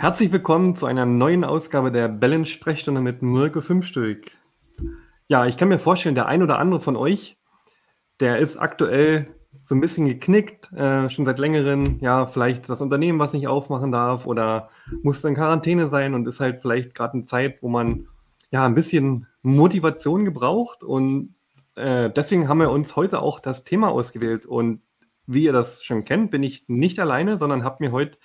Herzlich willkommen zu einer neuen Ausgabe der Balance-Sprechstunde mit Mirko Fünfstück. Ja, ich kann mir vorstellen, der ein oder andere von euch, der ist aktuell so ein bisschen geknickt, äh, schon seit längerem, ja, vielleicht das Unternehmen, was nicht aufmachen darf oder muss in Quarantäne sein und ist halt vielleicht gerade eine Zeit, wo man ja ein bisschen Motivation gebraucht. Und äh, deswegen haben wir uns heute auch das Thema ausgewählt. Und wie ihr das schon kennt, bin ich nicht alleine, sondern habe mir heute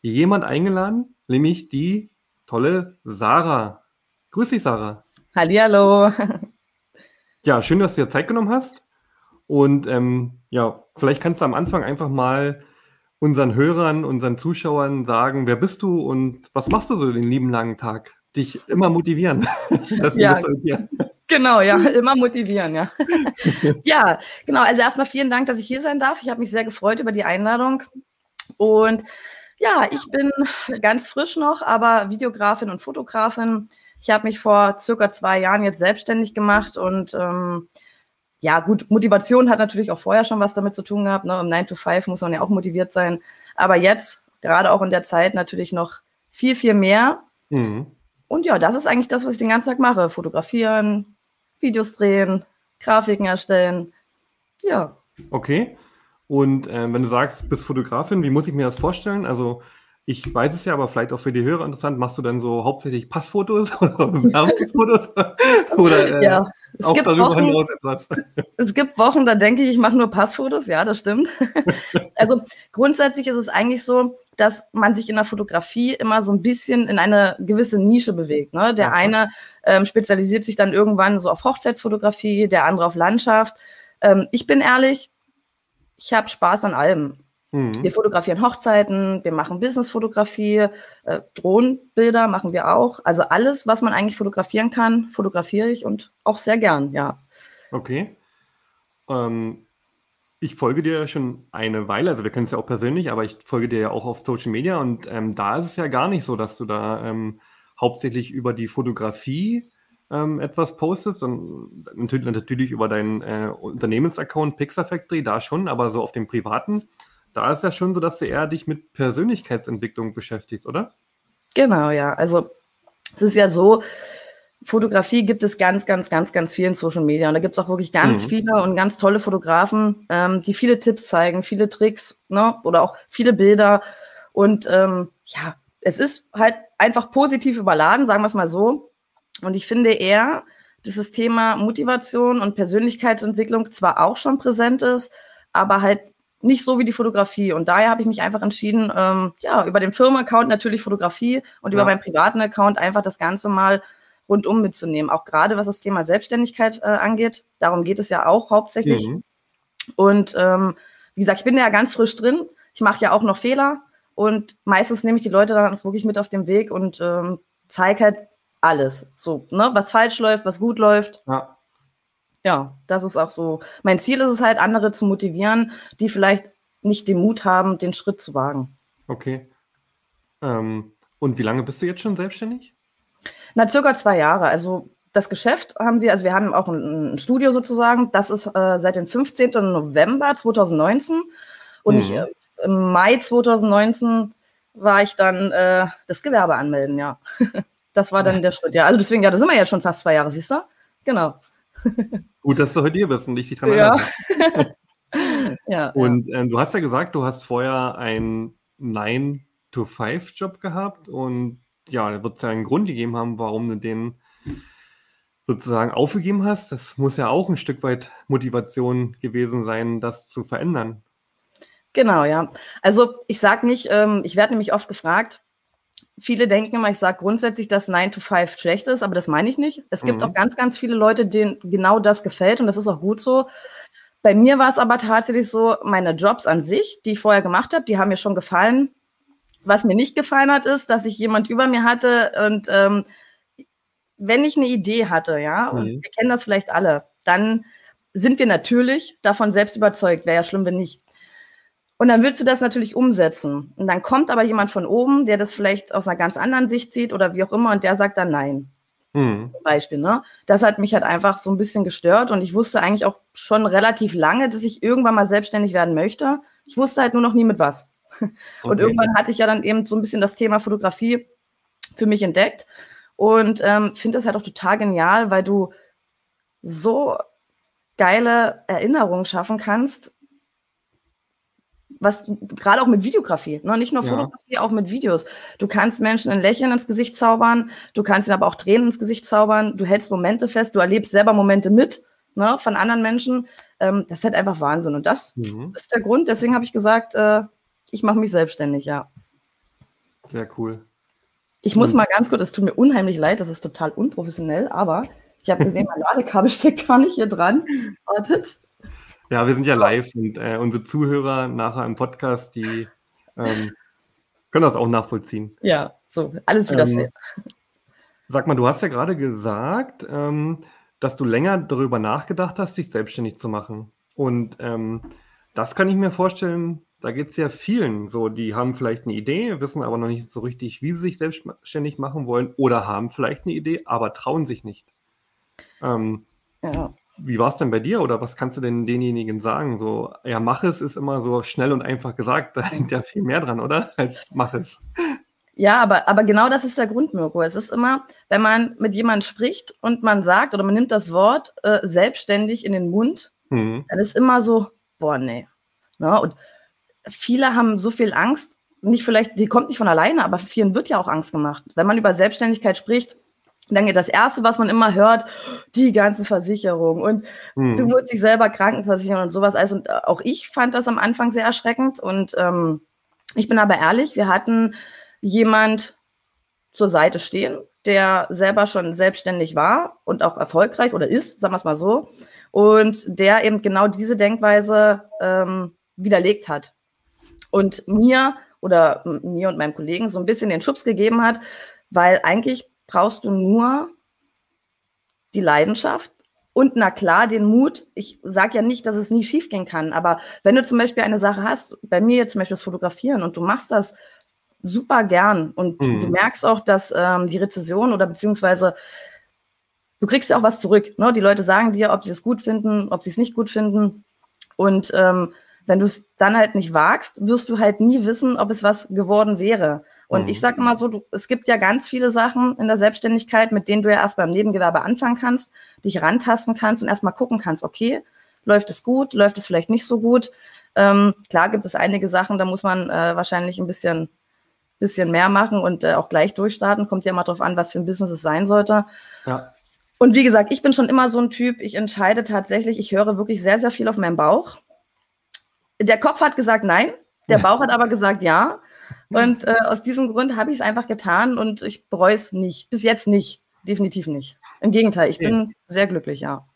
jemand eingeladen, nämlich die tolle Sarah. Grüß dich, Sarah. Hallihallo. Ja, schön, dass du dir Zeit genommen hast. Und ähm, ja, vielleicht kannst du am Anfang einfach mal unseren Hörern, unseren Zuschauern sagen, wer bist du und was machst du so den lieben langen Tag? Dich immer motivieren. ja, genau, ja, immer motivieren, ja. ja, genau. Also erstmal vielen Dank, dass ich hier sein darf. Ich habe mich sehr gefreut über die Einladung. Und ja, ich bin ganz frisch noch, aber Videografin und Fotografin. Ich habe mich vor circa zwei Jahren jetzt selbstständig gemacht und ähm, ja, gut, Motivation hat natürlich auch vorher schon was damit zu tun gehabt. Ne? Im 9 to 5 muss man ja auch motiviert sein. Aber jetzt, gerade auch in der Zeit, natürlich noch viel, viel mehr. Mhm. Und ja, das ist eigentlich das, was ich den ganzen Tag mache. Fotografieren, Videos drehen, Grafiken erstellen. Ja. Okay. Und äh, wenn du sagst, bist Fotografin, wie muss ich mir das vorstellen? Also ich weiß es ja, aber vielleicht auch für die Hörer interessant, machst du dann so hauptsächlich Passfotos oder Bewerbungsfotos? oder äh, ja, es auch gibt darüber Wochen, hinaus etwas? Es gibt Wochen, da denke ich, ich mache nur Passfotos, ja, das stimmt. also grundsätzlich ist es eigentlich so, dass man sich in der Fotografie immer so ein bisschen in eine gewisse Nische bewegt. Ne? Der okay. eine ähm, spezialisiert sich dann irgendwann so auf Hochzeitsfotografie, der andere auf Landschaft. Ähm, ich bin ehrlich, ich habe Spaß an allem. Mhm. Wir fotografieren Hochzeiten, wir machen Businessfotografie, äh, Drohnenbilder machen wir auch. Also alles, was man eigentlich fotografieren kann, fotografiere ich und auch sehr gern, ja. Okay. Ähm, ich folge dir schon eine Weile, also wir können es ja auch persönlich, aber ich folge dir ja auch auf Social Media und ähm, da ist es ja gar nicht so, dass du da ähm, hauptsächlich über die Fotografie ähm, etwas postest und natürlich, natürlich über deinen äh, Unternehmensaccount Pixar Factory, da schon, aber so auf dem privaten, da ist ja schon so, dass du eher dich mit Persönlichkeitsentwicklung beschäftigst, oder? Genau, ja. Also es ist ja so, Fotografie gibt es ganz, ganz, ganz, ganz viel in Social Media. Und da gibt es auch wirklich ganz mhm. viele und ganz tolle Fotografen, ähm, die viele Tipps zeigen, viele Tricks ne? oder auch viele Bilder. Und ähm, ja, es ist halt einfach positiv überladen, sagen wir es mal so. Und ich finde eher, dass das Thema Motivation und Persönlichkeitsentwicklung zwar auch schon präsent ist, aber halt nicht so wie die Fotografie. Und daher habe ich mich einfach entschieden, ähm, ja, über den Firmenaccount natürlich Fotografie und ja. über meinen privaten Account einfach das Ganze mal rundum mitzunehmen. Auch gerade was das Thema Selbstständigkeit äh, angeht. Darum geht es ja auch hauptsächlich. Mhm. Und ähm, wie gesagt, ich bin ja ganz frisch drin. Ich mache ja auch noch Fehler. Und meistens nehme ich die Leute dann wirklich mit auf den Weg und ähm, zeige halt, alles. So, ne, was falsch läuft, was gut läuft. Ja. Ja, das ist auch so. Mein Ziel ist es halt, andere zu motivieren, die vielleicht nicht den Mut haben, den Schritt zu wagen. Okay. Ähm, und wie lange bist du jetzt schon selbstständig? Na, circa zwei Jahre. Also das Geschäft haben wir, also wir haben auch ein, ein Studio sozusagen. Das ist äh, seit dem 15. November 2019. Und mhm. ich, äh, im Mai 2019 war ich dann äh, das Gewerbe anmelden, ja. Das war dann der Schritt, ja. Also deswegen, ja, da sind wir jetzt schon fast zwei Jahre, siehst du? Genau. Gut, dass du heute hier bist und ich dich dran ja. erinnere. ja, und ähm, du hast ja gesagt, du hast vorher einen 9-to-5-Job gehabt und ja, da wird es ja einen Grund gegeben haben, warum du den sozusagen aufgegeben hast. Das muss ja auch ein Stück weit Motivation gewesen sein, das zu verändern. Genau, ja. Also ich sage nicht, ähm, ich werde nämlich oft gefragt, viele denken immer, ich sage grundsätzlich, dass 9 to 5 schlecht ist, aber das meine ich nicht. Es gibt mhm. auch ganz, ganz viele Leute, denen genau das gefällt und das ist auch gut so. Bei mir war es aber tatsächlich so, meine Jobs an sich, die ich vorher gemacht habe, die haben mir schon gefallen. Was mir nicht gefallen hat, ist, dass ich jemand über mir hatte und ähm, wenn ich eine Idee hatte, ja, mhm. und wir kennen das vielleicht alle, dann sind wir natürlich davon selbst überzeugt. Wäre ja schlimm, wenn nicht. Und dann willst du das natürlich umsetzen. Und dann kommt aber jemand von oben, der das vielleicht aus einer ganz anderen Sicht sieht oder wie auch immer, und der sagt dann nein. Mhm. Zum Beispiel, ne? Das hat mich halt einfach so ein bisschen gestört und ich wusste eigentlich auch schon relativ lange, dass ich irgendwann mal selbstständig werden möchte. Ich wusste halt nur noch nie mit was. Und okay. irgendwann hatte ich ja dann eben so ein bisschen das Thema Fotografie für mich entdeckt und ähm, finde das halt auch total genial, weil du so geile Erinnerungen schaffen kannst, was gerade auch mit Videografie, ne? nicht nur ja. Fotografie, auch mit Videos. Du kannst Menschen ein Lächeln ins Gesicht zaubern, du kannst ihnen aber auch Tränen ins Gesicht zaubern, du hältst Momente fest, du erlebst selber Momente mit ne, von anderen Menschen. Ähm, das ist halt einfach Wahnsinn. Und das mhm. ist der Grund, deswegen habe ich gesagt, äh, ich mache mich selbstständig, ja. Sehr cool. Ich muss mal ganz kurz, es tut mir unheimlich leid, das ist total unprofessionell, aber ich habe gesehen, mein Ladekabel steckt gar nicht hier dran. Wartet. Ja, wir sind ja live und äh, unsere Zuhörer nachher im Podcast, die ähm, können das auch nachvollziehen. Ja, so, alles wieder ähm, safe. Sag mal, du hast ja gerade gesagt, ähm, dass du länger darüber nachgedacht hast, dich selbstständig zu machen. Und ähm, das kann ich mir vorstellen, da geht es ja vielen so, die haben vielleicht eine Idee, wissen aber noch nicht so richtig, wie sie sich selbstständig machen wollen oder haben vielleicht eine Idee, aber trauen sich nicht. Ähm, ja. Wie war es denn bei dir oder was kannst du denn denjenigen sagen? So, ja, mach es ist immer so schnell und einfach gesagt, da hängt ja viel mehr dran, oder? Als mach es. Ja, aber, aber genau das ist der Grund, Mirko. Es ist immer, wenn man mit jemandem spricht und man sagt oder man nimmt das Wort äh, selbstständig in den Mund, mhm. dann ist immer so, boah, nee. Ja, ne? und viele haben so viel Angst, nicht vielleicht, die kommt nicht von alleine, aber vielen wird ja auch Angst gemacht. Wenn man über Selbstständigkeit spricht, geht das Erste, was man immer hört, die ganze Versicherung und mhm. du musst dich selber krankenversichern und sowas. Also und auch ich fand das am Anfang sehr erschreckend und ähm, ich bin aber ehrlich, wir hatten jemand zur Seite stehen, der selber schon selbstständig war und auch erfolgreich oder ist, sagen wir es mal so, und der eben genau diese Denkweise ähm, widerlegt hat und mir oder mir und meinem Kollegen so ein bisschen den Schubs gegeben hat, weil eigentlich brauchst du nur die Leidenschaft und na klar den Mut. Ich sage ja nicht, dass es nie schiefgehen kann, aber wenn du zum Beispiel eine Sache hast, bei mir jetzt zum Beispiel das Fotografieren und du machst das super gern. Und mhm. du merkst auch, dass ähm, die Rezession oder beziehungsweise du kriegst ja auch was zurück. Ne? Die Leute sagen dir, ob sie es gut finden, ob sie es nicht gut finden. Und ähm, wenn du es dann halt nicht wagst, wirst du halt nie wissen, ob es was geworden wäre. Und mhm. ich sage immer so, du, es gibt ja ganz viele Sachen in der Selbstständigkeit, mit denen du ja erst beim Nebengewerbe anfangen kannst, dich rantasten kannst und erstmal gucken kannst, okay, läuft es gut, läuft es vielleicht nicht so gut. Ähm, klar gibt es einige Sachen, da muss man äh, wahrscheinlich ein bisschen bisschen mehr machen und äh, auch gleich durchstarten. Kommt ja immer darauf an, was für ein Business es sein sollte. Ja. Und wie gesagt, ich bin schon immer so ein Typ, ich entscheide tatsächlich, ich höre wirklich sehr, sehr viel auf meinen Bauch. Der Kopf hat gesagt nein, der Bauch hat aber gesagt ja. Und äh, aus diesem Grund habe ich es einfach getan und ich bereue es nicht. Bis jetzt nicht. Definitiv nicht. Im Gegenteil, ich bin sehr glücklich, ja.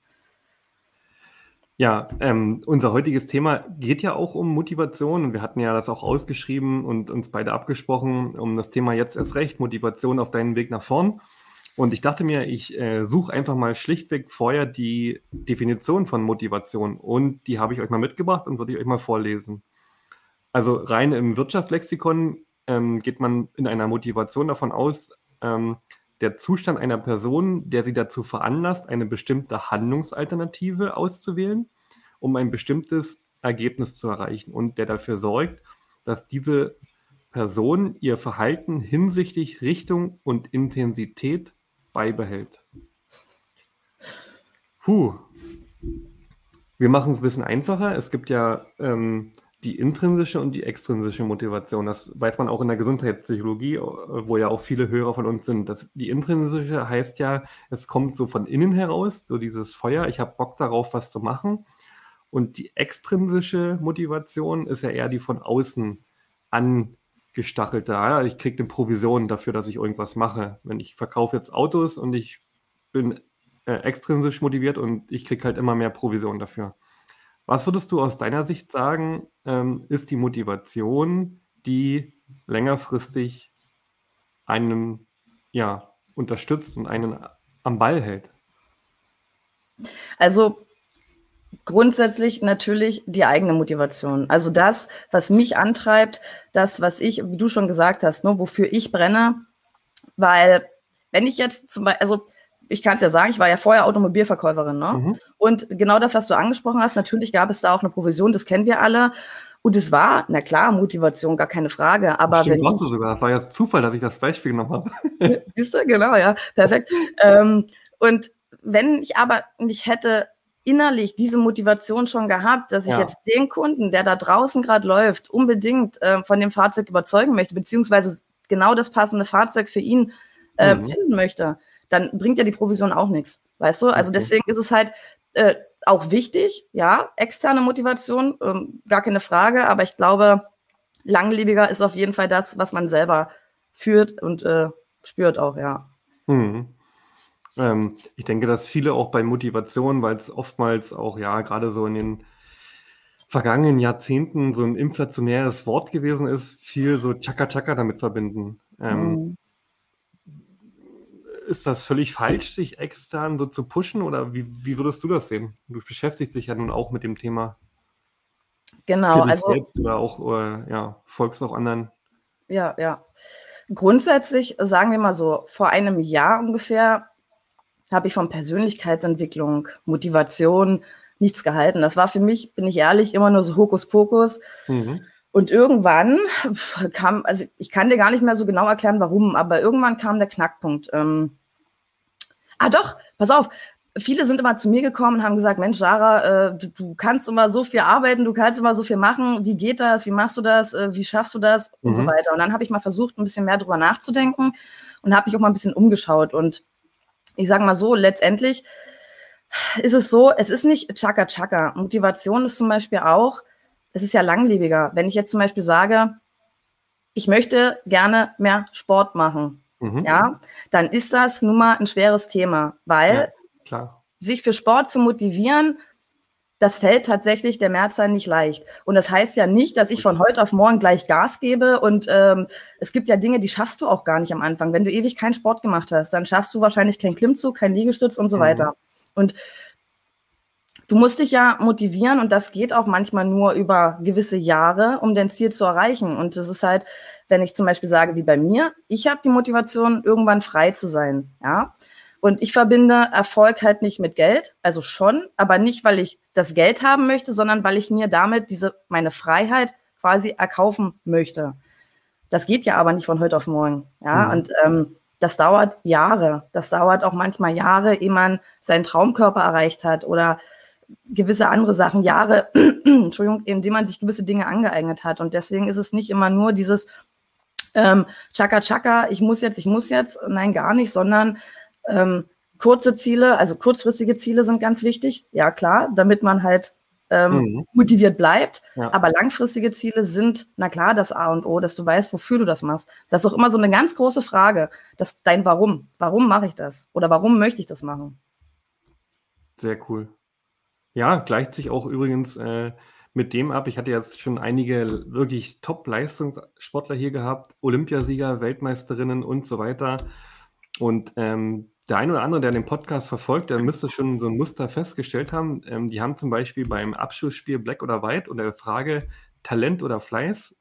Ja, ähm, unser heutiges Thema geht ja auch um Motivation und wir hatten ja das auch ausgeschrieben und uns beide abgesprochen, um das Thema jetzt erst recht, Motivation auf deinen Weg nach vorn. Und ich dachte mir, ich äh, suche einfach mal schlichtweg vorher die Definition von Motivation und die habe ich euch mal mitgebracht und würde ich euch mal vorlesen. Also rein im Wirtschaftslexikon ähm, geht man in einer Motivation davon aus, ähm, der Zustand einer Person, der sie dazu veranlasst, eine bestimmte Handlungsalternative auszuwählen, um ein bestimmtes Ergebnis zu erreichen und der dafür sorgt, dass diese Person ihr Verhalten hinsichtlich Richtung und Intensität beibehält. Puh. Wir machen es ein bisschen einfacher. Es gibt ja ähm, die intrinsische und die extrinsische Motivation. Das weiß man auch in der Gesundheitspsychologie, wo ja auch viele Hörer von uns sind. Das, die intrinsische heißt ja, es kommt so von innen heraus, so dieses Feuer, ich habe Bock darauf, was zu machen. Und die extrinsische Motivation ist ja eher die von außen angestachelte. Ja, ich kriege eine Provision dafür, dass ich irgendwas mache. Wenn ich verkaufe jetzt Autos und ich bin äh, extrinsisch motiviert und ich kriege halt immer mehr Provision dafür. Was würdest du aus deiner Sicht sagen, ähm, ist die Motivation, die längerfristig einen ja, unterstützt und einen am Ball hält? Also grundsätzlich natürlich die eigene Motivation. Also das, was mich antreibt, das, was ich, wie du schon gesagt hast, ne, wofür ich brenne, weil wenn ich jetzt zum Beispiel, also ich kann es ja sagen, ich war ja vorher Automobilverkäuferin. Ne? Mhm. Und genau das, was du angesprochen hast, natürlich gab es da auch eine Provision, das kennen wir alle. Und es war, na klar, Motivation, gar keine Frage. Aber Stimmt, wenn warst du sogar. Das war ja Zufall, dass ich das Beispiel genommen habe. Siehst du, genau, ja, perfekt. ähm, und wenn ich aber nicht hätte innerlich diese Motivation schon gehabt, dass ich ja. jetzt den Kunden, der da draußen gerade läuft, unbedingt äh, von dem Fahrzeug überzeugen möchte, beziehungsweise genau das passende Fahrzeug für ihn äh, mhm. finden möchte, dann bringt ja die Provision auch nichts. Weißt du? Also okay. deswegen ist es halt äh, auch wichtig, ja, externe Motivation, ähm, gar keine Frage, aber ich glaube, langlebiger ist auf jeden Fall das, was man selber führt und äh, spürt auch, ja. Mhm. Ähm, ich denke, dass viele auch bei Motivation, weil es oftmals auch, ja, gerade so in den vergangenen Jahrzehnten so ein inflationäres Wort gewesen ist, viel so Chaka-Chaka damit verbinden. Ähm, mhm. Ist das völlig falsch, sich extern so zu pushen oder wie, wie würdest du das sehen? Du beschäftigst dich ja nun auch mit dem Thema. Genau, also. Selbst oder auch, äh, ja, folgst auch anderen. Ja, ja. Grundsätzlich sagen wir mal so, vor einem Jahr ungefähr habe ich von Persönlichkeitsentwicklung, Motivation nichts gehalten. Das war für mich, bin ich ehrlich, immer nur so Hokuspokus. Mhm. Und irgendwann kam, also ich kann dir gar nicht mehr so genau erklären, warum, aber irgendwann kam der Knackpunkt. Ähm, ah doch, pass auf, viele sind immer zu mir gekommen und haben gesagt, Mensch, Sarah, äh, du, du, kannst immer so viel arbeiten, du kannst immer so viel machen. Wie geht das? Wie machst du das? Äh, wie schaffst du das? Und so mhm. weiter. Und dann habe ich mal versucht, ein bisschen mehr drüber nachzudenken und habe mich auch mal ein bisschen umgeschaut. Und ich sage mal so, letztendlich ist es so, es ist nicht Chaka Chaka. Motivation ist zum Beispiel auch, es ist ja langlebiger. Wenn ich jetzt zum Beispiel sage, ich möchte gerne mehr Sport machen, mhm. ja, dann ist das nun mal ein schweres Thema, weil ja, sich für Sport zu motivieren, das fällt tatsächlich der Mehrzahl nicht leicht. Und das heißt ja nicht, dass ich von heute auf morgen gleich Gas gebe. Und ähm, es gibt ja Dinge, die schaffst du auch gar nicht am Anfang. Wenn du ewig keinen Sport gemacht hast, dann schaffst du wahrscheinlich keinen Klimmzug, keinen Liegestütz und so mhm. weiter. Und du musst dich ja motivieren und das geht auch manchmal nur über gewisse Jahre, um dein Ziel zu erreichen. Und das ist halt, wenn ich zum Beispiel sage, wie bei mir, ich habe die Motivation, irgendwann frei zu sein. Ja. Und ich verbinde Erfolg halt nicht mit Geld, also schon, aber nicht, weil ich das Geld haben möchte, sondern weil ich mir damit diese, meine Freiheit quasi erkaufen möchte. Das geht ja aber nicht von heute auf morgen. Ja, mhm. und ähm, das dauert Jahre. Das dauert auch manchmal Jahre, ehe man seinen Traumkörper erreicht hat oder gewisse andere Sachen, Jahre, Entschuldigung, indem man sich gewisse Dinge angeeignet hat. Und deswegen ist es nicht immer nur dieses ähm, Chaka Chaka, ich muss jetzt, ich muss jetzt, nein, gar nicht, sondern ähm, kurze Ziele, also kurzfristige Ziele sind ganz wichtig, ja klar, damit man halt ähm, mhm. motiviert bleibt. Ja. Aber langfristige Ziele sind, na klar, das A und O, dass du weißt, wofür du das machst. Das ist auch immer so eine ganz große Frage, dass dein Warum. Warum mache ich das? Oder warum möchte ich das machen? Sehr cool. Ja, gleicht sich auch übrigens äh, mit dem ab. Ich hatte jetzt schon einige wirklich Top-Leistungssportler hier gehabt, Olympiasieger, Weltmeisterinnen und so weiter. Und ähm, der eine oder andere, der den Podcast verfolgt, der müsste schon so ein Muster festgestellt haben. Ähm, die haben zum Beispiel beim Abschlussspiel Black oder White oder der Frage Talent oder Fleiß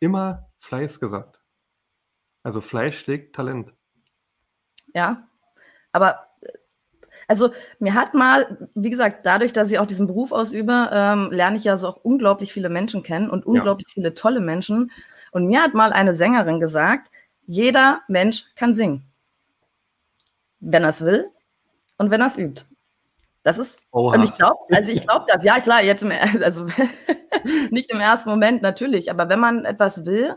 immer Fleiß gesagt. Also Fleiß schlägt Talent. Ja, aber also mir hat mal, wie gesagt, dadurch, dass ich auch diesen Beruf ausübe, ähm, lerne ich ja so auch unglaublich viele Menschen kennen und unglaublich ja. viele tolle Menschen. Und mir hat mal eine Sängerin gesagt, jeder Mensch kann singen wenn er es will und wenn er es übt. Das ist, Oha. und ich glaube, also ich glaube das, ja klar, jetzt im, also nicht im ersten Moment natürlich, aber wenn man etwas will,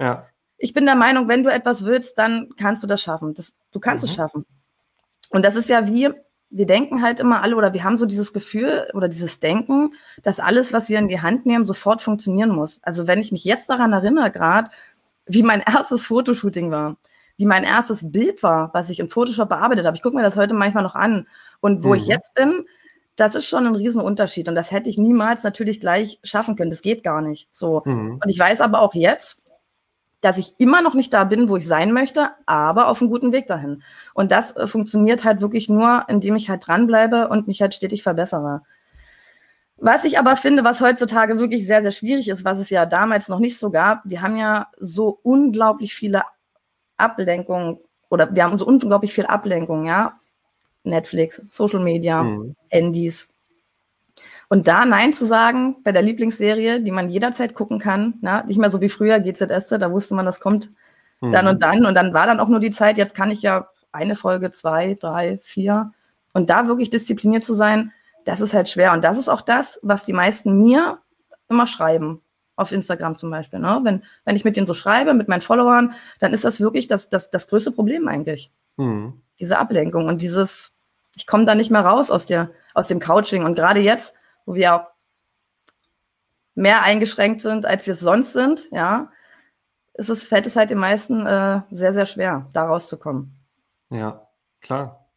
ja. ich bin der Meinung, wenn du etwas willst, dann kannst du das schaffen. Das, du kannst mhm. es schaffen. Und das ist ja wie, wir denken halt immer alle oder wir haben so dieses Gefühl oder dieses Denken, dass alles, was wir in die Hand nehmen, sofort funktionieren muss. Also wenn ich mich jetzt daran erinnere, gerade, wie mein erstes Fotoshooting war wie mein erstes Bild war, was ich in Photoshop bearbeitet habe. Ich gucke mir das heute manchmal noch an. Und wo mhm. ich jetzt bin, das ist schon ein Riesenunterschied. Und das hätte ich niemals natürlich gleich schaffen können. Das geht gar nicht. So. Mhm. Und ich weiß aber auch jetzt, dass ich immer noch nicht da bin, wo ich sein möchte, aber auf einem guten Weg dahin. Und das äh, funktioniert halt wirklich nur, indem ich halt dranbleibe und mich halt stetig verbessere. Was ich aber finde, was heutzutage wirklich sehr, sehr schwierig ist, was es ja damals noch nicht so gab, wir haben ja so unglaublich viele Ablenkung oder wir haben so unglaublich viel Ablenkung, ja. Netflix, Social Media, mhm. Handys. Und da Nein zu sagen bei der Lieblingsserie, die man jederzeit gucken kann, na, nicht mehr so wie früher GZS, da wusste man, das kommt mhm. dann und dann. Und dann war dann auch nur die Zeit, jetzt kann ich ja eine Folge, zwei, drei, vier. Und da wirklich diszipliniert zu sein, das ist halt schwer. Und das ist auch das, was die meisten mir immer schreiben. Auf Instagram zum Beispiel. Ne? Wenn, wenn ich mit denen so schreibe, mit meinen Followern, dann ist das wirklich das, das, das größte Problem eigentlich. Mhm. Diese Ablenkung und dieses, ich komme da nicht mehr raus aus, der, aus dem Couching. Und gerade jetzt, wo wir auch mehr eingeschränkt sind, als wir es sonst sind, ja, ist es, fällt es halt den meisten äh, sehr, sehr schwer, da rauszukommen. Ja, klar.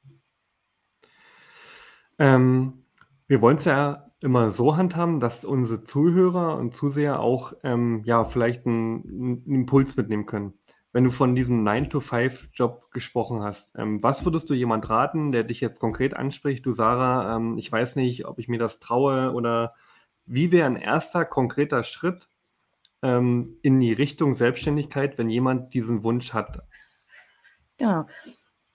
Ähm, wir wollen es ja immer so handhaben, dass unsere Zuhörer und Zuseher auch ähm, ja vielleicht einen, einen Impuls mitnehmen können. Wenn du von diesem 9-to-5-Job gesprochen hast, ähm, was würdest du jemand raten, der dich jetzt konkret anspricht? Du, Sarah, ähm, ich weiß nicht, ob ich mir das traue oder wie wäre ein erster konkreter Schritt ähm, in die Richtung Selbstständigkeit, wenn jemand diesen Wunsch hat? Ja,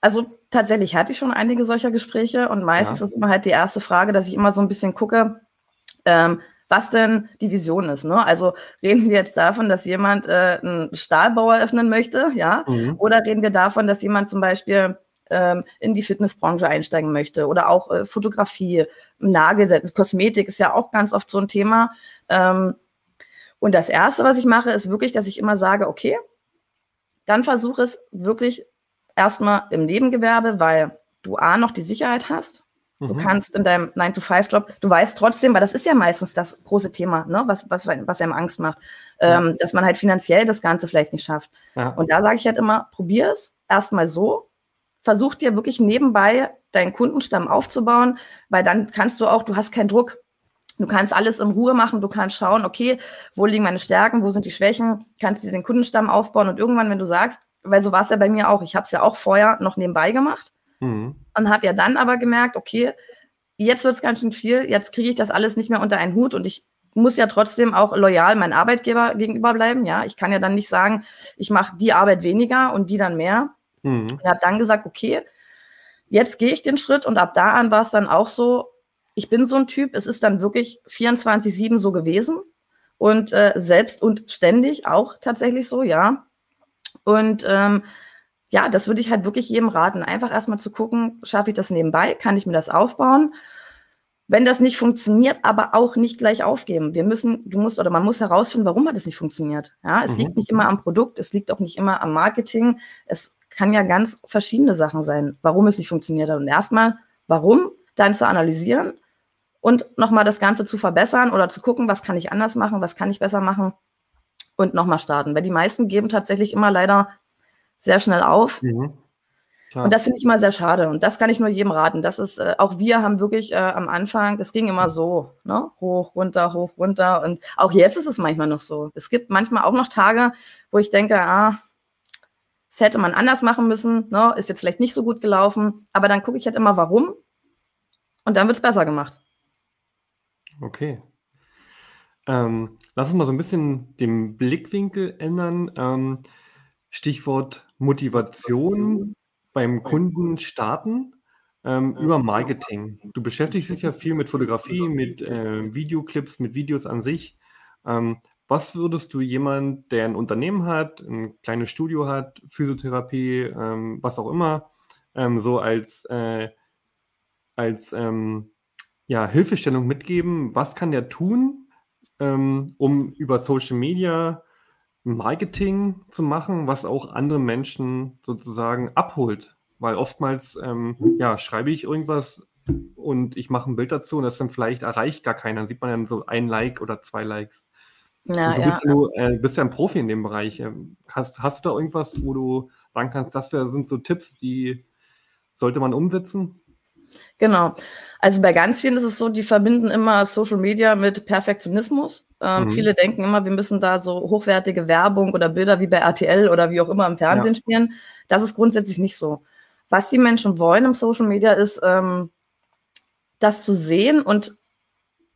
also tatsächlich hatte ich schon einige solcher Gespräche und meistens ja. ist immer halt die erste Frage, dass ich immer so ein bisschen gucke, ähm, was denn die Vision ist. Ne? Also reden wir jetzt davon, dass jemand äh, einen Stahlbau eröffnen möchte, ja? Mhm. Oder reden wir davon, dass jemand zum Beispiel ähm, in die Fitnessbranche einsteigen möchte oder auch äh, Fotografie, Nagelsetzen, Kosmetik ist ja auch ganz oft so ein Thema. Ähm, und das Erste, was ich mache, ist wirklich, dass ich immer sage, okay, dann versuche es wirklich erstmal im Nebengewerbe, weil du A noch die Sicherheit hast, Du mhm. kannst in deinem 9-to-5-Job, du weißt trotzdem, weil das ist ja meistens das große Thema, ne, was, was, was einem Angst macht, ja. ähm, dass man halt finanziell das Ganze vielleicht nicht schafft. Ja. Und da sage ich halt immer, probier es erstmal so, versuch dir wirklich nebenbei deinen Kundenstamm aufzubauen, weil dann kannst du auch, du hast keinen Druck. Du kannst alles in Ruhe machen, du kannst schauen, okay, wo liegen meine Stärken, wo sind die Schwächen, kannst dir den Kundenstamm aufbauen und irgendwann, wenn du sagst, weil so war es ja bei mir auch, ich habe es ja auch vorher noch nebenbei gemacht, Mhm. Und habe ja dann aber gemerkt, okay, jetzt wird es ganz schön viel, jetzt kriege ich das alles nicht mehr unter einen Hut und ich muss ja trotzdem auch loyal meinem Arbeitgeber gegenüber bleiben. Ja, ich kann ja dann nicht sagen, ich mache die Arbeit weniger und die dann mehr. Mhm. Ich habe dann gesagt, okay, jetzt gehe ich den Schritt und ab da an war es dann auch so, ich bin so ein Typ, es ist dann wirklich 24-7 so gewesen und äh, selbst und ständig auch tatsächlich so, ja. Und ähm, ja, das würde ich halt wirklich jedem raten. Einfach erstmal zu gucken, schaffe ich das nebenbei, kann ich mir das aufbauen? Wenn das nicht funktioniert, aber auch nicht gleich aufgeben. Wir müssen, du musst oder man muss herausfinden, warum hat es nicht funktioniert. Ja, es mhm. liegt nicht immer am Produkt, es liegt auch nicht immer am Marketing. Es kann ja ganz verschiedene Sachen sein, warum es nicht funktioniert hat. Und erstmal, warum, dann zu analysieren und nochmal das Ganze zu verbessern oder zu gucken, was kann ich anders machen, was kann ich besser machen und nochmal starten. Weil die meisten geben tatsächlich immer leider sehr schnell auf. Mhm. Und das finde ich immer sehr schade. Und das kann ich nur jedem raten. Das ist, äh, auch wir haben wirklich äh, am Anfang, das ging immer so, ne? Hoch, runter, hoch, runter. Und auch jetzt ist es manchmal noch so. Es gibt manchmal auch noch Tage, wo ich denke, ah, das hätte man anders machen müssen, ne? ist jetzt vielleicht nicht so gut gelaufen. Aber dann gucke ich halt immer, warum. Und dann wird es besser gemacht. Okay. Ähm, lass uns mal so ein bisschen den Blickwinkel ändern. Ähm, Stichwort Motivation beim Kunden starten ähm, über Marketing. Du beschäftigst dich ja viel mit Fotografie, mit äh, Videoclips, mit Videos an sich. Ähm, was würdest du jemand, der ein Unternehmen hat, ein kleines Studio hat, Physiotherapie, ähm, was auch immer, ähm, so als, äh, als ähm, ja, Hilfestellung mitgeben? Was kann der tun, ähm, um über Social Media Marketing zu machen, was auch andere Menschen sozusagen abholt. Weil oftmals ähm, ja, schreibe ich irgendwas und ich mache ein Bild dazu und das dann vielleicht erreicht gar keiner. Dann sieht man dann so ein Like oder zwei Likes. Ja, du, bist, ja. Du, äh, bist ja ein Profi in dem Bereich. Ähm, hast, hast du da irgendwas, wo du sagen kannst, das sind so Tipps, die sollte man umsetzen? Genau. Also bei ganz vielen ist es so, die verbinden immer Social Media mit Perfektionismus. Ähm, mhm. Viele denken immer, wir müssen da so hochwertige Werbung oder Bilder wie bei RTL oder wie auch immer im Fernsehen ja. spielen. Das ist grundsätzlich nicht so. Was die Menschen wollen im Social Media ist, ähm, das zu sehen und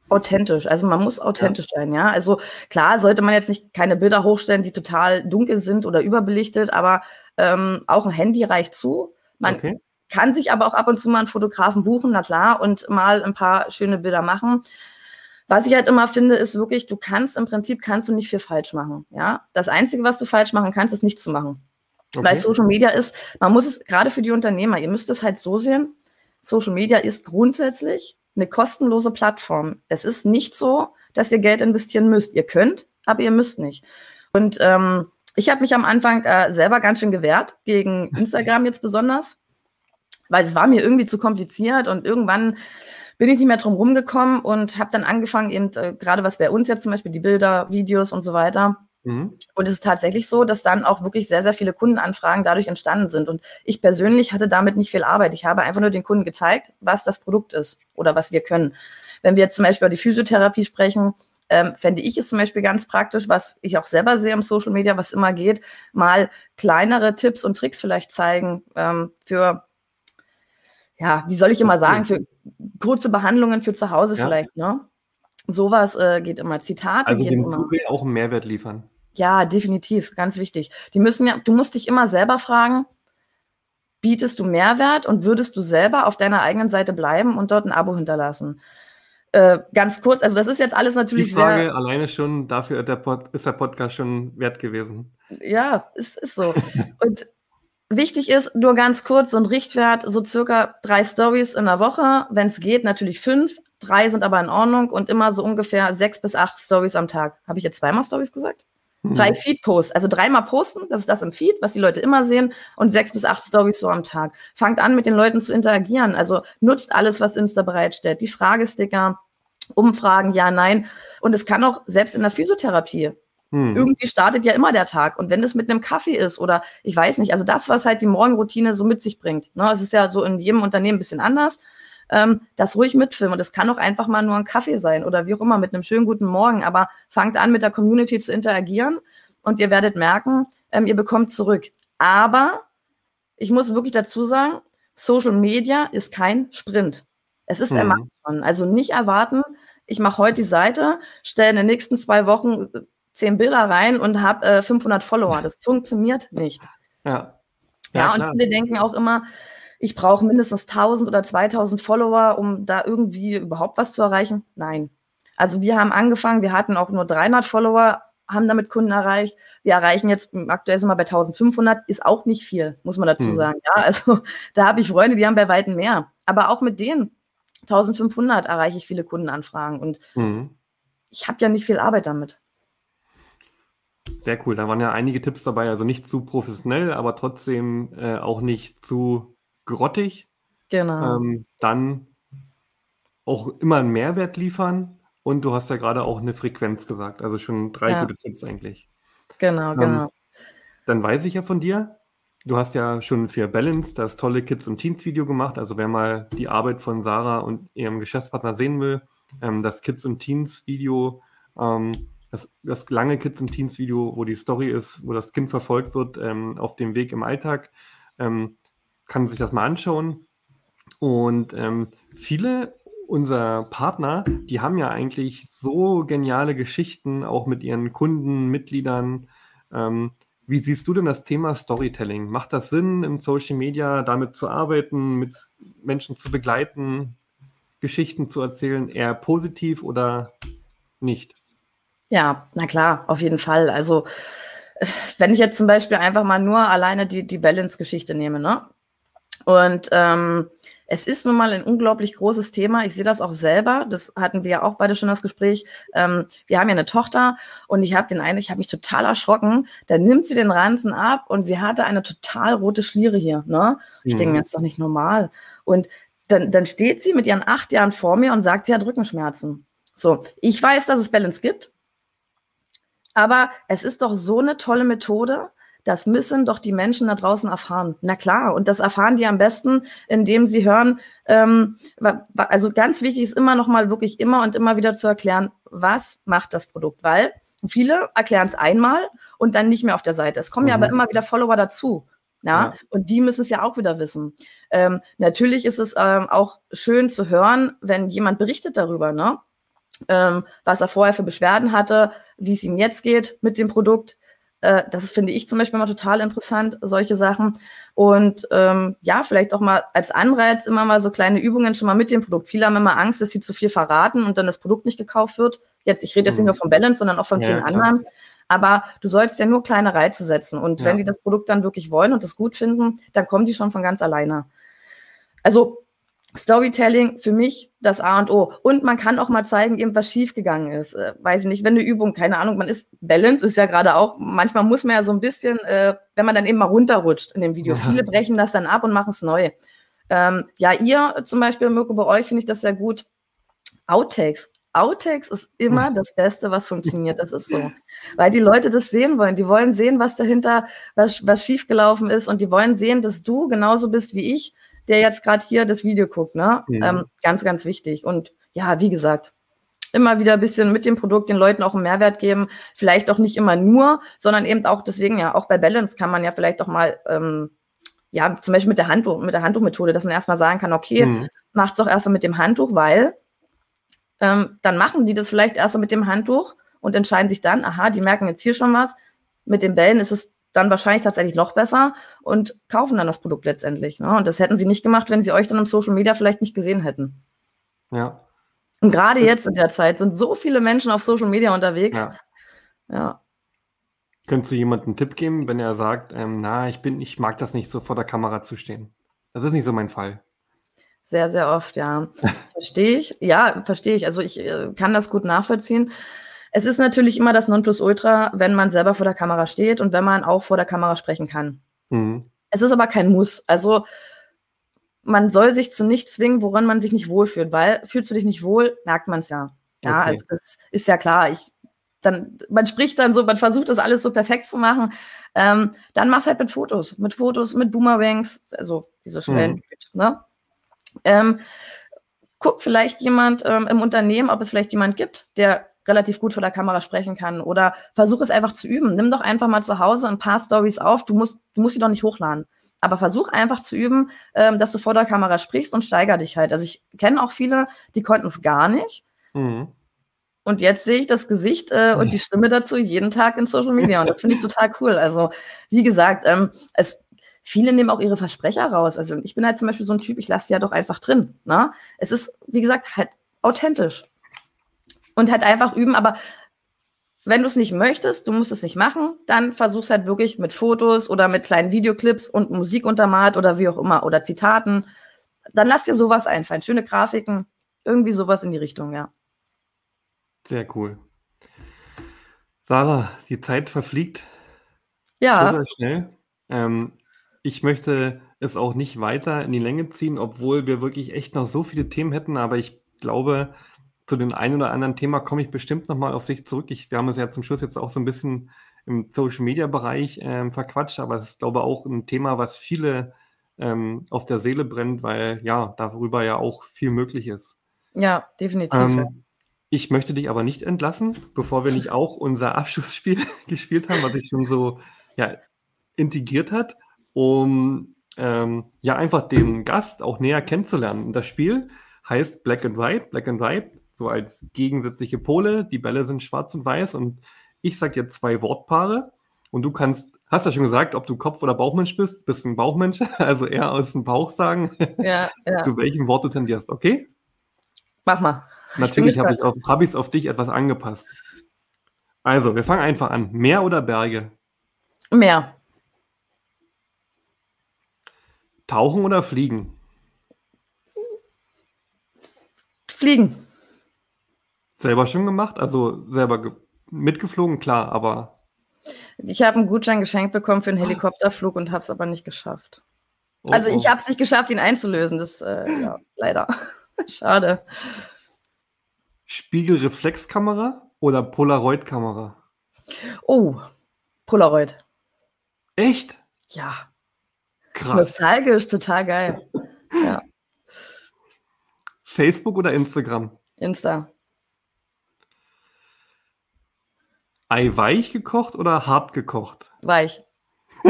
authentisch. Also man muss authentisch ja. sein, ja. Also klar sollte man jetzt nicht keine Bilder hochstellen, die total dunkel sind oder überbelichtet, aber ähm, auch ein Handy reicht zu. Man okay. kann sich aber auch ab und zu mal einen Fotografen buchen, na klar, und mal ein paar schöne Bilder machen. Was ich halt immer finde, ist wirklich, du kannst im Prinzip kannst du nicht viel falsch machen. Ja, das Einzige, was du falsch machen kannst, ist nichts zu machen. Okay. Weil Social Media ist, man muss es gerade für die Unternehmer, ihr müsst es halt so sehen. Social Media ist grundsätzlich eine kostenlose Plattform. Es ist nicht so, dass ihr Geld investieren müsst. Ihr könnt, aber ihr müsst nicht. Und ähm, ich habe mich am Anfang äh, selber ganz schön gewehrt, gegen Instagram jetzt besonders, weil es war mir irgendwie zu kompliziert und irgendwann bin ich nicht mehr drum rumgekommen und habe dann angefangen, eben äh, gerade was bei uns jetzt zum Beispiel die Bilder, Videos und so weiter. Mhm. Und es ist tatsächlich so, dass dann auch wirklich sehr, sehr viele Kundenanfragen dadurch entstanden sind. Und ich persönlich hatte damit nicht viel Arbeit. Ich habe einfach nur den Kunden gezeigt, was das Produkt ist oder was wir können. Wenn wir jetzt zum Beispiel über die Physiotherapie sprechen, ähm, fände ich es zum Beispiel ganz praktisch, was ich auch selber sehe im Social Media, was immer geht, mal kleinere Tipps und Tricks vielleicht zeigen ähm, für, ja, wie soll ich immer sagen, für kurze Behandlungen für zu Hause ja. vielleicht, ne? Sowas äh, geht immer. Zitate also dem immer. auch einen Mehrwert liefern. Ja, definitiv, ganz wichtig. Die müssen ja, du musst dich immer selber fragen, bietest du Mehrwert und würdest du selber auf deiner eigenen Seite bleiben und dort ein Abo hinterlassen? Äh, ganz kurz, also das ist jetzt alles natürlich Die Frage sehr, alleine schon, dafür der Pod, ist der Podcast schon wert gewesen. Ja, es ist so. und wichtig ist, nur ganz kurz, so ein Richtwert, so circa drei Stories in der Woche, wenn es geht, natürlich fünf, drei sind aber in Ordnung und immer so ungefähr sechs bis acht Stories am Tag. Habe ich jetzt zweimal Stories gesagt? Mhm. Drei Feed-Posts, also dreimal posten, das ist das im Feed, was die Leute immer sehen, und sechs bis acht Stories so am Tag. Fangt an, mit den Leuten zu interagieren. Also nutzt alles, was Insta bereitstellt. Die Fragesticker, Umfragen, ja, nein. Und es kann auch selbst in der Physiotherapie. Mhm. Irgendwie startet ja immer der Tag. Und wenn es mit einem Kaffee ist oder ich weiß nicht, also das, was halt die Morgenroutine so mit sich bringt. Ne? Es ist ja so in jedem Unternehmen ein bisschen anders ähm, das ruhig mitfilmen. Und das kann auch einfach mal nur ein Kaffee sein oder wie auch immer mit einem schönen guten Morgen. Aber fangt an, mit der Community zu interagieren und ihr werdet merken, ähm, ihr bekommt zurück. Aber ich muss wirklich dazu sagen, Social Media ist kein Sprint. Es ist mhm. ein Marathon. Also nicht erwarten, ich mache heute die Seite, stelle in den nächsten zwei Wochen äh, zehn Bilder rein und habe äh, 500 Follower. Das funktioniert nicht. Ja. Ja, ja und viele denken auch immer, ich brauche mindestens 1000 oder 2000 Follower, um da irgendwie überhaupt was zu erreichen. Nein. Also wir haben angefangen, wir hatten auch nur 300 Follower, haben damit Kunden erreicht. Wir erreichen jetzt, aktuell sind wir bei 1500, ist auch nicht viel, muss man dazu hm. sagen. Ja, also da habe ich Freunde, die haben bei Weitem mehr. Aber auch mit denen 1500 erreiche ich viele Kundenanfragen und hm. ich habe ja nicht viel Arbeit damit. Sehr cool, da waren ja einige Tipps dabei, also nicht zu professionell, aber trotzdem äh, auch nicht zu grottig. Genau. Ähm, dann auch immer einen Mehrwert liefern und du hast ja gerade auch eine Frequenz gesagt, also schon drei ja. gute Tipps eigentlich. Genau, ähm, genau. Dann weiß ich ja von dir, du hast ja schon für Balance das tolle Kids und Teens Video gemacht. Also wer mal die Arbeit von Sarah und ihrem Geschäftspartner sehen will, ähm, das Kids und Teens Video, ähm, das, das, lange Kids und Teens Video, wo die Story ist, wo das Kind verfolgt wird ähm, auf dem Weg im Alltag. Ähm, kann sich das mal anschauen. Und ähm, viele unserer Partner, die haben ja eigentlich so geniale Geschichten, auch mit ihren Kunden, Mitgliedern. Ähm, wie siehst du denn das Thema Storytelling? Macht das Sinn, im Social Media damit zu arbeiten, mit Menschen zu begleiten, Geschichten zu erzählen, eher positiv oder nicht? Ja, na klar, auf jeden Fall. Also, wenn ich jetzt zum Beispiel einfach mal nur alleine die, die Balance-Geschichte nehme, ne? Und ähm, es ist nun mal ein unglaublich großes Thema. Ich sehe das auch selber. Das hatten wir ja auch beide schon das Gespräch. Ähm, wir haben ja eine Tochter und ich habe den einen, ich habe mich total erschrocken. Da nimmt sie den Ranzen ab und sie hatte eine total rote Schliere hier. Ne? Ich mhm. denke mir, das ist doch nicht normal. Und dann, dann steht sie mit ihren acht Jahren vor mir und sagt, sie hat Rückenschmerzen. So, ich weiß, dass es Balance gibt, aber es ist doch so eine tolle Methode, das müssen doch die Menschen da draußen erfahren. Na klar, und das erfahren die am besten, indem sie hören. Ähm, also ganz wichtig ist immer noch mal wirklich immer und immer wieder zu erklären, was macht das Produkt, weil viele erklären es einmal und dann nicht mehr auf der Seite. Es kommen mhm. ja aber mhm. immer wieder Follower dazu. Ja? ja, und die müssen es ja auch wieder wissen. Ähm, natürlich ist es ähm, auch schön zu hören, wenn jemand berichtet darüber, ne? Ähm, was er vorher für Beschwerden hatte, wie es ihm jetzt geht mit dem Produkt Äh, das finde ich zum Beispiel immer total interessant, solche Sachen. Und ähm, ja, vielleicht auch mal als Anreiz immer mal so kleine Übungen schon mal mit dem Produkt. Viele haben immer Angst, dass sie zu viel verraten und dann das Produkt nicht gekauft wird. Jetzt, ich rede jetzt nicht nur mhm. von Balance, sondern auch von ja, vielen klar. anderen. Aber du sollst ja nur kleine Reize setzen. Und ja. wenn die das Produkt dann wirklich wollen und das gut finden, dann kommen die schon von ganz alleine. Also Storytelling für mich das A und O. Und man kann auch mal zeigen, irgendwas schiefgegangen ist. Äh, weiß ich nicht, wenn eine Übung, keine Ahnung, man ist, Balance ist ja gerade auch, manchmal muss man ja so ein bisschen, äh, wenn man dann eben mal runterrutscht in dem Video. Ja. Viele brechen das dann ab und machen es neu. Ähm, ja, ihr zum Beispiel, Mirko, bei euch finde ich das sehr gut. Outtakes. Outtakes ist immer hm. das Beste, was funktioniert. Das ist so. Weil die Leute das sehen wollen. Die wollen sehen, was dahinter, was, was schiefgelaufen ist. Und die wollen sehen, dass du genauso bist wie ich der jetzt gerade hier das Video guckt. Ne? Mhm. Ähm, ganz, ganz wichtig. Und ja, wie gesagt, immer wieder ein bisschen mit dem Produkt den Leuten auch einen Mehrwert geben. Vielleicht auch nicht immer nur, sondern eben auch deswegen ja, auch bei Balance kann man ja vielleicht auch mal, ähm, ja, zum Beispiel mit der Handtuch, mit der Handtuchmethode, dass man erstmal sagen kann, okay, mhm. macht es doch erstmal mit dem Handtuch, weil ähm, dann machen die das vielleicht erstmal mit dem Handtuch und entscheiden sich dann, aha, die merken jetzt hier schon was. Mit den Bällen ist es dann wahrscheinlich tatsächlich noch besser und kaufen dann das Produkt letztendlich. Ne? Und das hätten sie nicht gemacht, wenn sie euch dann im Social Media vielleicht nicht gesehen hätten. Ja. Und gerade jetzt in der Zeit sind so viele Menschen auf Social Media unterwegs. Ja. ja. Könntest du jemandem einen Tipp geben, wenn er sagt, ähm, na, ich bin, ich mag das nicht so vor der Kamera zu stehen? Das ist nicht so mein Fall. Sehr, sehr oft, ja. verstehe ich. Ja, verstehe ich. Also ich äh, kann das gut nachvollziehen. Es ist natürlich immer das Nonplusultra, wenn man selber vor der Kamera steht und wenn man auch vor der Kamera sprechen kann. Mhm. Es ist aber kein Muss. Also man soll sich zu nichts zwingen, woran man sich nicht wohlfühlt, weil fühlst du dich nicht wohl, merkt man es ja. Ja, okay. also das ist ja klar. Ich, dann, man spricht dann so, man versucht das alles so perfekt zu machen. Ähm, dann mach's halt mit Fotos, mit Fotos, mit Boomerangs, also diese schnellen, mhm. ne? Ähm, guck vielleicht jemand ähm, im Unternehmen, ob es vielleicht jemand gibt, der relativ gut vor der Kamera sprechen kann. Oder versuch es einfach zu üben. Nimm doch einfach mal zu Hause ein paar Stories auf. Du musst, du musst sie doch nicht hochladen. Aber versuch einfach zu üben, ähm, dass du vor der Kamera sprichst und steiger dich halt. Also ich kenne auch viele, die konnten es gar nicht. Mhm. Und jetzt sehe ich das Gesicht äh, und die Stimme dazu jeden Tag in Social Media. Und das finde ich total cool. Also, wie gesagt, ähm, es, viele nehmen auch ihre Versprecher raus. Also ich bin halt zum Beispiel so ein Typ, ich lasse die ja doch einfach drin. Ne? Es ist, wie gesagt, halt authentisch und halt einfach üben. Aber wenn du es nicht möchtest, du musst es nicht machen, dann versuch's halt wirklich mit Fotos oder mit kleinen Videoclips und Musik untermalt oder wie auch immer oder Zitaten. Dann lass dir sowas einfallen. Schöne Grafiken, irgendwie sowas in die Richtung, ja. Sehr cool. Sarah, die Zeit verfliegt. Ja. Sehr schnell. Ähm, ich möchte es auch nicht weiter in die Länge ziehen, obwohl wir wirklich echt noch so viele Themen hätten, aber ich glaube, zu dem einen oder anderen Thema komme ich bestimmt nochmal auf dich zurück. Ich, wir haben es ja zum Schluss jetzt auch so ein bisschen im Social Media Bereich ähm, verquatscht, aber es ist, glaube ich, auch ein Thema, was viele ähm, auf der Seele brennt, weil ja, darüber ja auch viel möglich ist. Ja, definitiv. Ähm, ich möchte dich aber nicht entlassen, bevor wir nicht auch unser Abschlussspiel gespielt haben, was sich schon so ja, integriert hat, um ähm, ja einfach den Gast auch näher kennenzulernen. Das Spiel heißt Black and White. Black and White so als gegensätzliche Pole. Die Bälle sind schwarz und weiß und ich sage jetzt zwei Wortpaare und du kannst, hast ja schon gesagt, ob du Kopf- oder Bauchmensch bist, bist du ein Bauchmensch, also eher aus dem Bauch sagen, ja, ja. zu welchem Wort du tendierst, okay? Mach mal. Natürlich habe ich es auf, hab auf dich etwas angepasst. Also, wir fangen einfach an. Meer oder Berge? Meer. Tauchen oder Fliegen? Fliegen. Selber schon gemacht? Also selber mitgeflogen, klar, aber. Ich habe einen Gutschein geschenkt bekommen für einen Helikopterflug und habe es aber nicht geschafft. Oh, also ich oh. habe es nicht geschafft, ihn einzulösen. Das, äh, ja, leider. Schade. Spiegelreflexkamera oder Polaroid-Kamera? Oh, Polaroid. Echt? Ja. Krass. Nostalgisch, total geil. Ja. Facebook oder Instagram? Insta. Ei weich gekocht oder hart gekocht? Weich.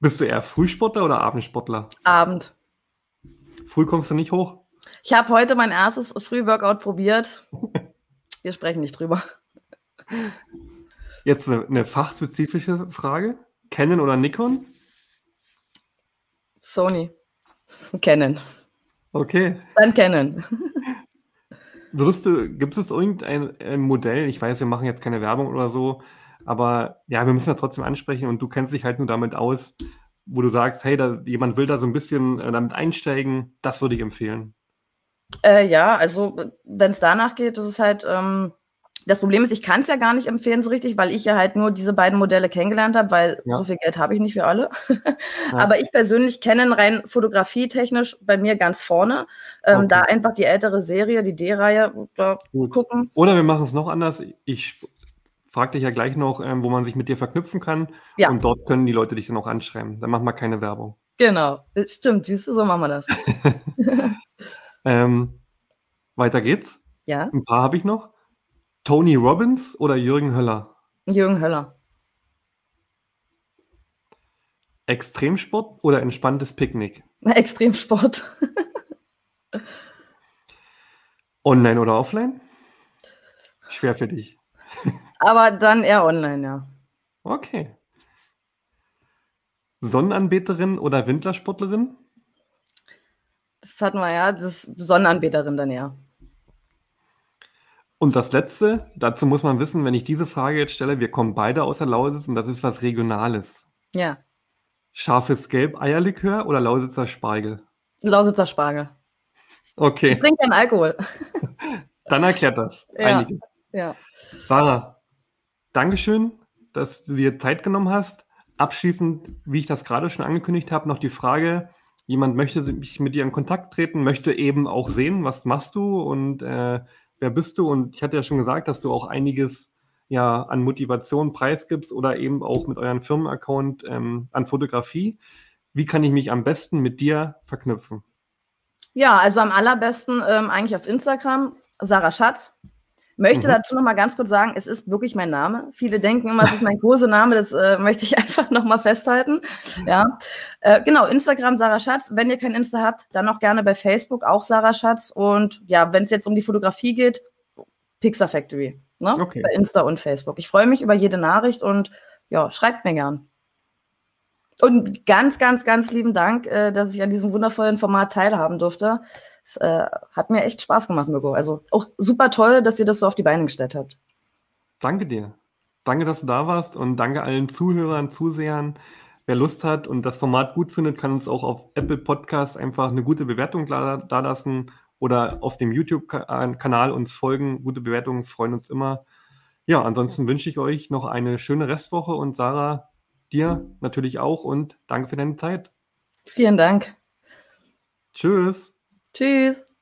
Bist du eher Frühsportler oder Abendsportler? Abend. Früh kommst du nicht hoch? Ich habe heute mein erstes Frühworkout probiert. Wir sprechen nicht drüber. Jetzt eine, eine fachspezifische Frage. Canon oder Nikon? Sony. Canon. Okay. Dann Canon. Würdest du, gibt es irgendein Modell? Ich weiß, wir machen jetzt keine Werbung oder so, aber ja, wir müssen ja trotzdem ansprechen und du kennst dich halt nur damit aus, wo du sagst, hey, da, jemand will da so ein bisschen äh, damit einsteigen, das würde ich empfehlen. Äh, ja, also wenn es danach geht, das ist halt, ähm, das Problem ist, ich kann es ja gar nicht empfehlen so richtig, weil ich ja halt nur diese beiden Modelle kennengelernt habe, weil ja. so viel Geld habe ich nicht für alle. ja. Aber ich persönlich kenne rein fotografietechnisch bei mir ganz vorne. Ähm, okay. Da einfach die ältere Serie, die D-Reihe, da Gut. gucken. Oder wir machen es noch anders. Ich frage dich ja gleich noch, ähm, wo man sich mit dir verknüpfen kann. Ja. Und dort können die Leute dich dann auch anschreiben. Dann machen wir keine Werbung. Genau, stimmt, siehst du, so machen wir das. ähm, weiter geht's. Ja. Ein paar habe ich noch. Tony Robbins oder Jürgen Höller? Jürgen Höller. Extremsport oder entspanntes Picknick? Extremsport. online oder offline? Schwer für dich. Aber dann eher online, ja. Okay. Sonnenanbeterin oder Wintersportlerin? Das hatten wir ja, das Sonnenanbeterin dann ja. Und das Letzte, dazu muss man wissen, wenn ich diese Frage jetzt stelle, wir kommen beide aus der Lausitz und das ist was Regionales. Ja. Scharfes Gelb Eierlikör oder Lausitzer Spargel? Lausitzer Spargel. Okay. Ich trinke keinen Alkohol. Dann erklärt das ja. einiges. Ja. Sarah, Dankeschön, dass du dir Zeit genommen hast. Abschließend, wie ich das gerade schon angekündigt habe, noch die Frage, jemand möchte mich mit dir in Kontakt treten, möchte eben auch sehen, was machst du und äh, wer bist du? Und ich hatte ja schon gesagt, dass du auch einiges ja an Motivation preisgibst oder eben auch mit eurem Firmenaccount ähm, an Fotografie. Wie kann ich mich am besten mit dir verknüpfen? Ja, also am allerbesten ähm, eigentlich auf Instagram, Sarah Schatz. Möchte mhm. dazu noch mal ganz kurz sagen, es ist wirklich mein Name. Viele denken immer, es ist mein großer Name, das äh, möchte ich einfach noch mal festhalten. Ja, äh, genau, Instagram Sarah Schatz. Wenn ihr kein Insta habt, dann auch gerne bei Facebook, auch Sarah Schatz. Und ja, wenn es jetzt um die Fotografie geht, Pixar Factory. Ne? Okay. Bei Insta und Facebook. Ich freue mich über jede Nachricht und ja, schreibt mir gern. Und ganz, ganz, ganz lieben Dank, äh, dass ich an diesem wundervollen Format teilhaben durfte. Es äh, hat mir echt Spaß gemacht, Mirko. Also auch super toll, dass ihr das so auf die Beine gestellt habt. Danke dir. Danke, dass du da warst und danke allen Zuhörern, Zusehern. Wer Lust hat und das Format gut findet, kann uns auch auf Apple Podcast einfach eine gute Bewertung da, lassen oder auf dem YouTube-Kanal uns folgen. Gute Bewertungen freuen uns immer. Ja, ansonsten wünsche ich euch noch eine schöne Restwoche und Sarah, dir natürlich auch und danke für deine Zeit. Vielen Dank. Tschüss. Tschüss.